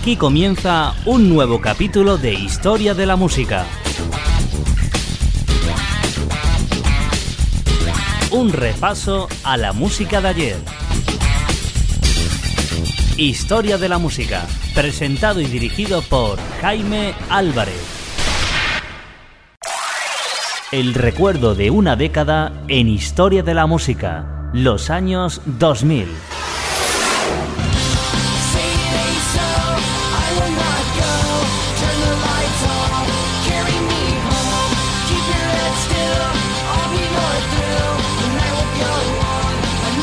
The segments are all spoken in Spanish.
Aquí comienza un nuevo capítulo de Historia de la Música. Un repaso a la música de ayer. Historia de la Música, presentado y dirigido por Jaime Álvarez. El recuerdo de una década en Historia de la Música, los años 2000.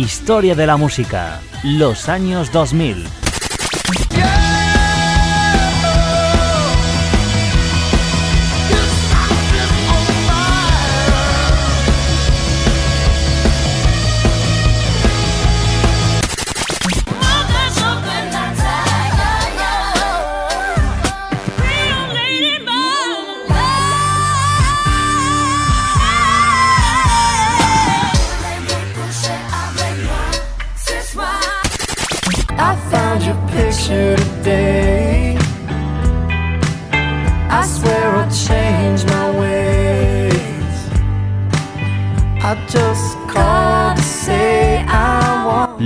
Historia de la Música, los años 2000.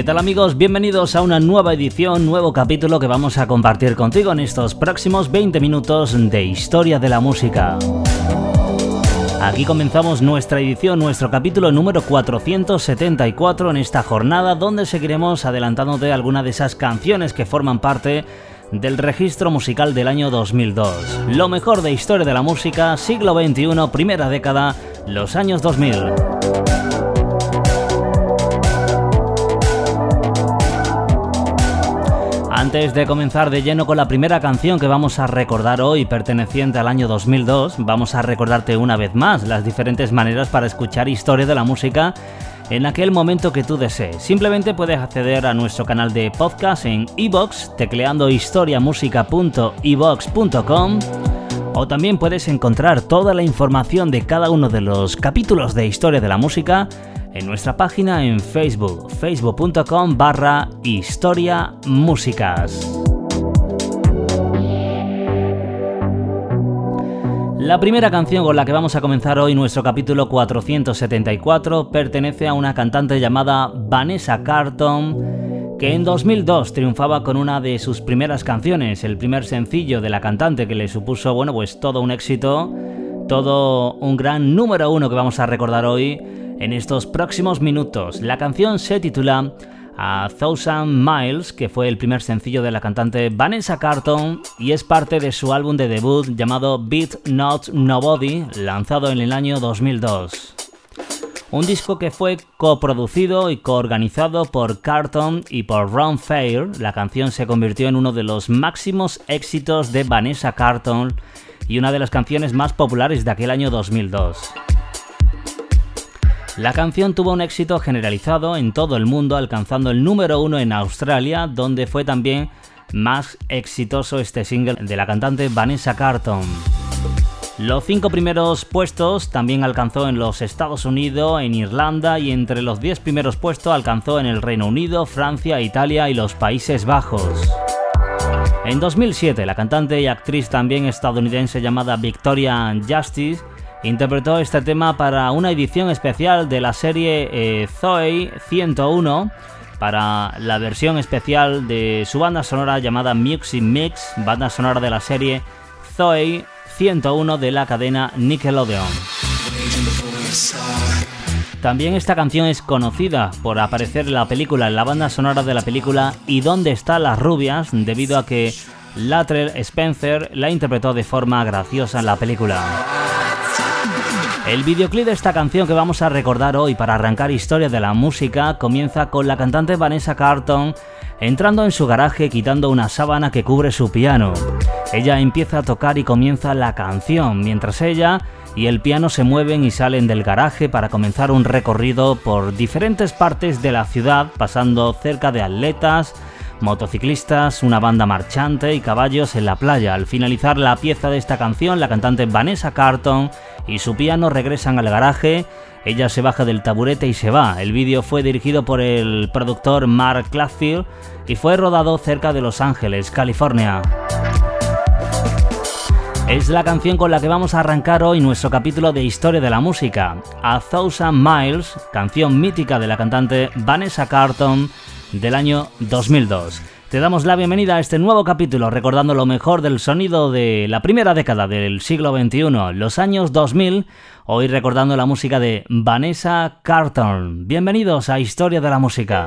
¿Qué tal amigos? Bienvenidos a una nueva edición, nuevo capítulo que vamos a compartir contigo en estos próximos 20 minutos de Historia de la Música. Aquí comenzamos nuestra edición, nuestro capítulo número 474 en esta jornada donde seguiremos adelantándote alguna de esas canciones que forman parte del registro musical del año 2002. Lo mejor de historia de la música, siglo XXI, primera década, los años 2000. Antes de comenzar de lleno con la primera canción que vamos a recordar hoy, perteneciente al año 2002, vamos a recordarte una vez más las diferentes maneras para escuchar historia de la música en aquel momento que tú desees. Simplemente puedes acceder a nuestro canal de podcast en iBox, tecleando historiamusica.evox.com o también puedes encontrar toda la información de cada uno de los capítulos de Historia de la Música en nuestra página en Facebook, facebook.com barra Historia Músicas. La primera canción con la que vamos a comenzar hoy nuestro capítulo 474 pertenece a una cantante llamada Vanessa Carlton, que en 2002 triunfaba con una de sus primeras canciones, el primer sencillo de la cantante que le supuso, bueno, pues todo un éxito, todo un gran número uno que vamos a recordar hoy en estos próximos minutos. La canción se titula A Thousand Miles, que fue el primer sencillo de la cantante Vanessa Carlton y es parte de su álbum de debut llamado Beat Not Nobody, lanzado en el año 2002. Un disco que fue coproducido y coorganizado por Carlton y por Ron Fair, la canción se convirtió en uno de los máximos éxitos de Vanessa Carlton y una de las canciones más populares de aquel año 2002. La canción tuvo un éxito generalizado en todo el mundo, alcanzando el número uno en Australia, donde fue también más exitoso este single de la cantante Vanessa Carlton. Los cinco primeros puestos también alcanzó en los Estados Unidos, en Irlanda y entre los diez primeros puestos alcanzó en el Reino Unido, Francia, Italia y los Países Bajos. En 2007, la cantante y actriz también estadounidense llamada Victoria Justice interpretó este tema para una edición especial de la serie eh, Zoe 101 para la versión especial de su banda sonora llamada Music Mix, banda sonora de la serie Zoe 101 de la cadena Nickelodeon. También esta canción es conocida por aparecer en la película, en la banda sonora de la película ¿Y dónde están las rubias? debido a que Latrell Spencer la interpretó de forma graciosa en la película. El videoclip de esta canción que vamos a recordar hoy para arrancar historia de la música comienza con la cantante Vanessa Carlton entrando en su garaje quitando una sábana que cubre su piano. Ella empieza a tocar y comienza la canción, mientras ella y el piano se mueven y salen del garaje para comenzar un recorrido por diferentes partes de la ciudad, pasando cerca de atletas, motociclistas, una banda marchante y caballos en la playa. Al finalizar la pieza de esta canción, la cantante Vanessa Carlton y su piano regresan al garaje. Ella se baja del taburete y se va. El vídeo fue dirigido por el productor Mark Claffield y fue rodado cerca de Los Ángeles, California. Es la canción con la que vamos a arrancar hoy nuestro capítulo de Historia de la Música. A Thousand Miles, canción mítica de la cantante Vanessa Carlton del año 2002. Te damos la bienvenida a este nuevo capítulo recordando lo mejor del sonido de la primera década del siglo XXI, los años 2000, hoy recordando la música de Vanessa Carlton. Bienvenidos a Historia de la Música.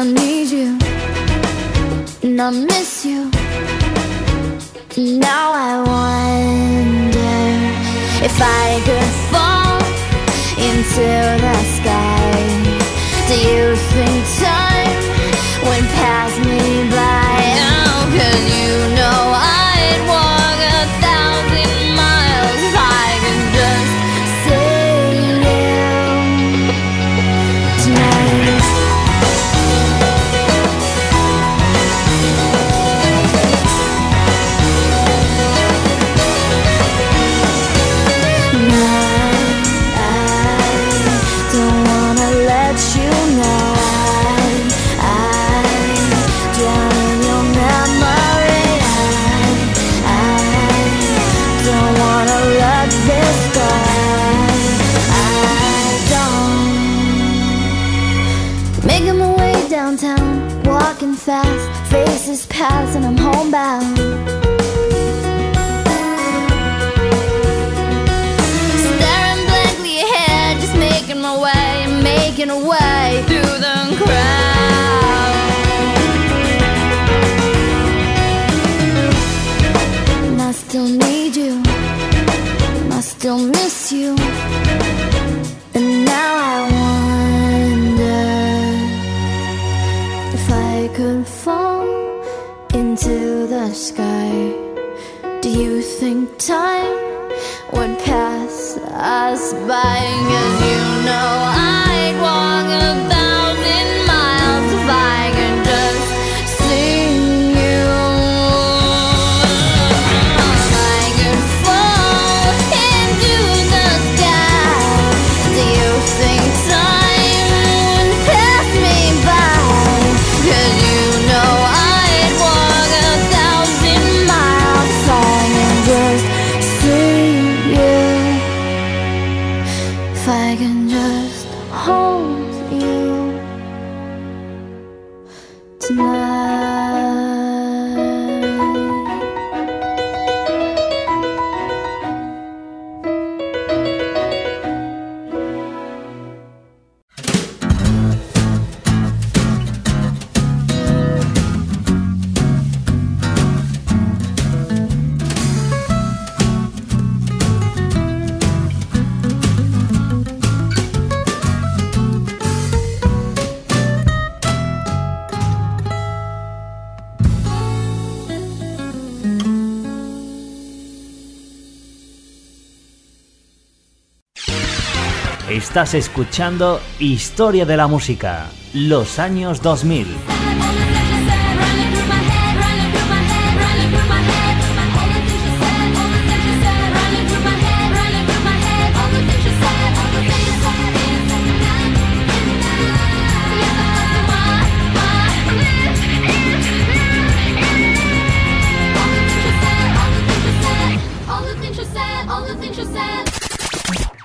I need you and I miss you. Now I wonder if I could fall into my making a way through the crowd. And I still need you, and I still miss you. And now I wonder if I could fall into the sky. Do you think time would pass us by? now. Estás escuchando Historia de la Música, los años 2000.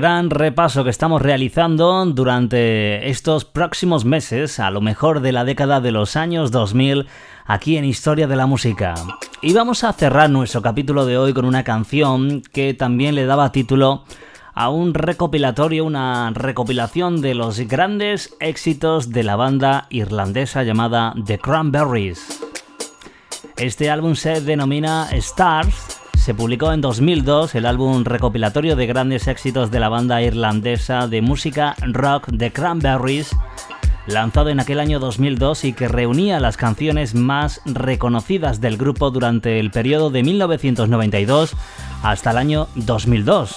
Gran repaso que estamos realizando durante estos próximos meses, a lo mejor de la década de los años 2000, aquí en Historia de la Música. Y vamos a cerrar nuestro capítulo de hoy con una canción que también le daba título a un recopilatorio, una recopilación de los grandes éxitos de la banda irlandesa llamada The Cranberries. Este álbum se denomina Stars se publicó en 2002 el álbum recopilatorio de grandes éxitos de la banda irlandesa de música rock The Cranberries, lanzado en aquel año 2002 y que reunía las canciones más reconocidas del grupo durante el periodo de 1992 hasta el año 2002.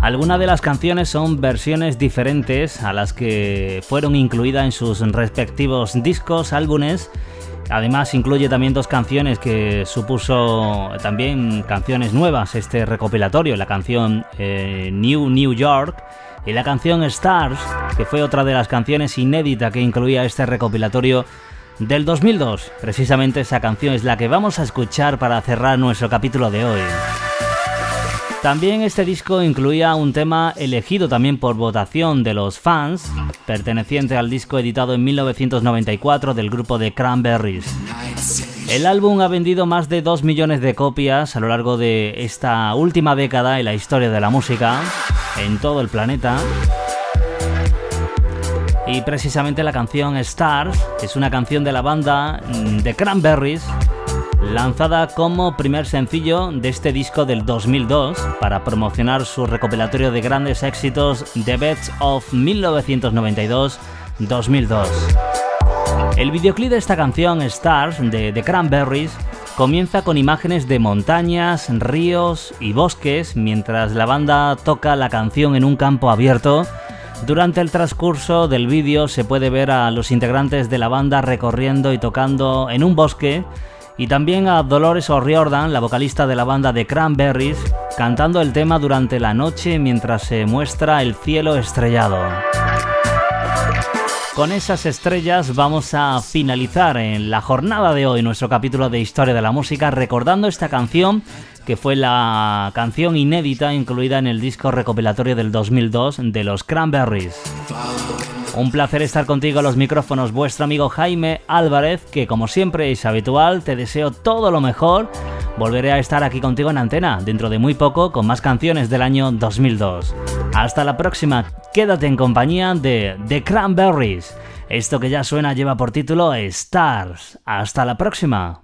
Algunas de las canciones son versiones diferentes a las que fueron incluidas en sus respectivos discos, álbumes Además incluye también dos canciones que supuso también canciones nuevas este recopilatorio, la canción eh, New New York y la canción Stars, que fue otra de las canciones inéditas que incluía este recopilatorio del 2002. Precisamente esa canción es la que vamos a escuchar para cerrar nuestro capítulo de hoy. También este disco incluía un tema elegido también por votación de los fans, perteneciente al disco editado en 1994 del grupo de Cranberries. El álbum ha vendido más de 2 millones de copias a lo largo de esta última década en la historia de la música en todo el planeta. Y precisamente la canción Stars es una canción de la banda de mm, Cranberries lanzada como primer sencillo de este disco del 2002 para promocionar su recopilatorio de grandes éxitos The Best of 1992-2002. El videoclip de esta canción, Stars, de The Cranberries, comienza con imágenes de montañas, ríos y bosques mientras la banda toca la canción en un campo abierto. Durante el transcurso del vídeo se puede ver a los integrantes de la banda recorriendo y tocando en un bosque y también a Dolores O'Riordan, la vocalista de la banda de Cranberries, cantando el tema durante la noche mientras se muestra el cielo estrellado. Con esas estrellas vamos a finalizar en la jornada de hoy nuestro capítulo de Historia de la Música recordando esta canción que fue la canción inédita incluida en el disco recopilatorio del 2002 de los Cranberries. Un placer estar contigo a los micrófonos, vuestro amigo Jaime Álvarez, que como siempre es habitual, te deseo todo lo mejor. Volveré a estar aquí contigo en antena dentro de muy poco con más canciones del año 2002. Hasta la próxima, quédate en compañía de The Cranberries. Esto que ya suena lleva por título Stars. Hasta la próxima.